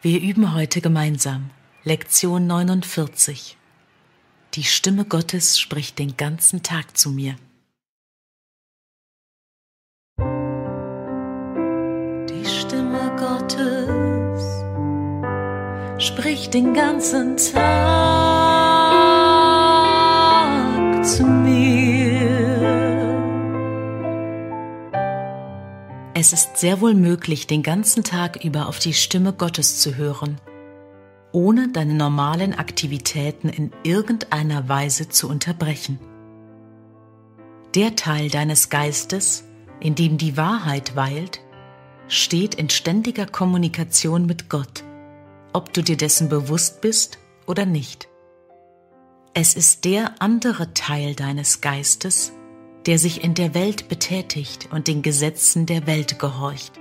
Wir üben heute gemeinsam Lektion 49. Die Stimme Gottes spricht den ganzen Tag zu mir. Die Stimme Gottes spricht den ganzen Tag Es ist sehr wohl möglich, den ganzen Tag über auf die Stimme Gottes zu hören, ohne deine normalen Aktivitäten in irgendeiner Weise zu unterbrechen. Der Teil deines Geistes, in dem die Wahrheit weilt, steht in ständiger Kommunikation mit Gott, ob du dir dessen bewusst bist oder nicht. Es ist der andere Teil deines Geistes, der sich in der Welt betätigt und den Gesetzen der Welt gehorcht.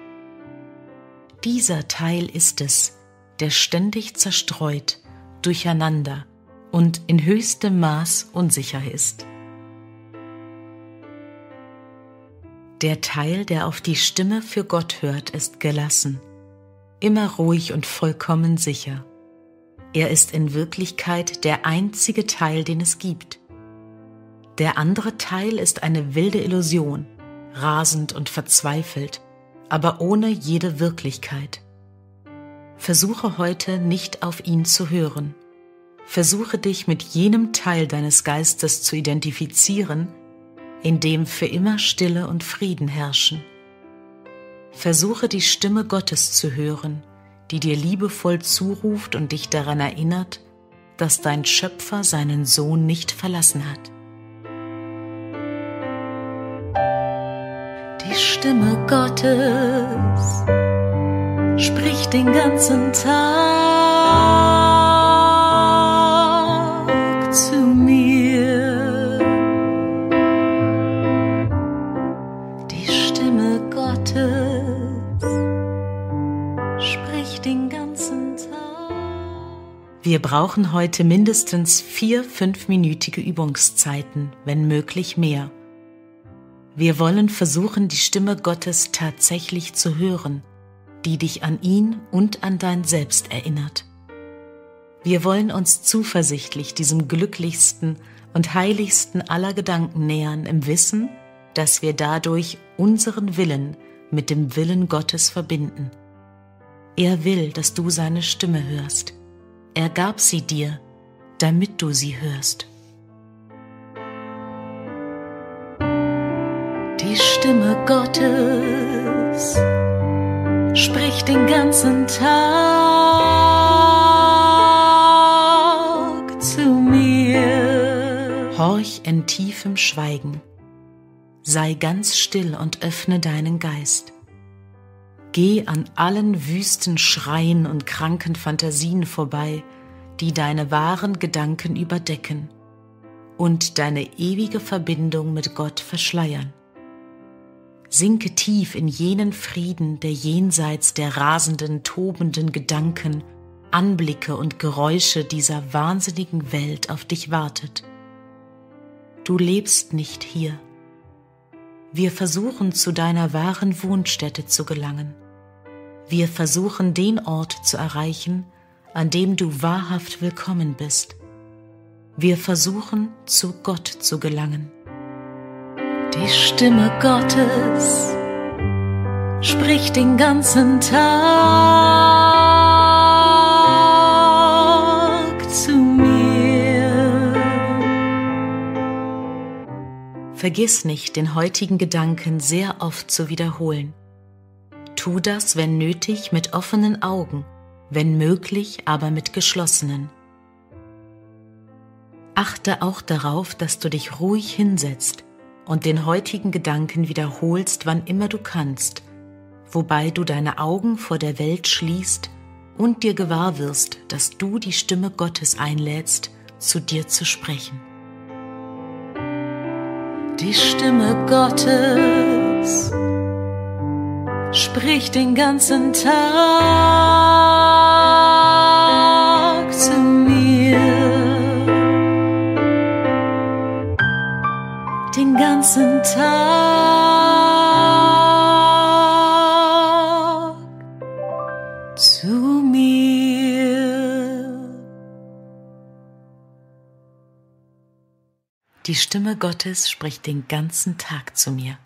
Dieser Teil ist es, der ständig zerstreut, durcheinander und in höchstem Maß unsicher ist. Der Teil, der auf die Stimme für Gott hört, ist gelassen, immer ruhig und vollkommen sicher. Er ist in Wirklichkeit der einzige Teil, den es gibt. Der andere Teil ist eine wilde Illusion, rasend und verzweifelt, aber ohne jede Wirklichkeit. Versuche heute nicht auf ihn zu hören. Versuche dich mit jenem Teil deines Geistes zu identifizieren, in dem für immer Stille und Frieden herrschen. Versuche die Stimme Gottes zu hören, die dir liebevoll zuruft und dich daran erinnert, dass dein Schöpfer seinen Sohn nicht verlassen hat. Stimme Gottes spricht den ganzen Tag zu mir. Die Stimme Gottes spricht den ganzen Tag. Wir brauchen heute mindestens vier fünfminütige Übungszeiten, wenn möglich mehr. Wir wollen versuchen, die Stimme Gottes tatsächlich zu hören, die dich an ihn und an dein Selbst erinnert. Wir wollen uns zuversichtlich diesem glücklichsten und heiligsten aller Gedanken nähern im Wissen, dass wir dadurch unseren Willen mit dem Willen Gottes verbinden. Er will, dass du seine Stimme hörst. Er gab sie dir, damit du sie hörst. Stimme Gottes spricht den ganzen Tag zu mir. Horch in tiefem Schweigen. Sei ganz still und öffne deinen Geist. Geh an allen wüsten Schreien und kranken Fantasien vorbei, die deine wahren Gedanken überdecken und deine ewige Verbindung mit Gott verschleiern. Sinke tief in jenen Frieden, der jenseits der rasenden, tobenden Gedanken, Anblicke und Geräusche dieser wahnsinnigen Welt auf dich wartet. Du lebst nicht hier. Wir versuchen zu deiner wahren Wohnstätte zu gelangen. Wir versuchen den Ort zu erreichen, an dem du wahrhaft willkommen bist. Wir versuchen zu Gott zu gelangen. Die Stimme Gottes spricht den ganzen Tag zu mir. Vergiss nicht, den heutigen Gedanken sehr oft zu wiederholen. Tu das, wenn nötig, mit offenen Augen, wenn möglich, aber mit geschlossenen. Achte auch darauf, dass du dich ruhig hinsetzt und den heutigen Gedanken wiederholst, wann immer du kannst, wobei du deine Augen vor der Welt schließt und dir gewahr wirst, dass du die Stimme Gottes einlädst, zu dir zu sprechen. Die Stimme Gottes spricht den ganzen Tag den ganzen Tag zu mir. Die Stimme Gottes spricht den ganzen Tag zu mir.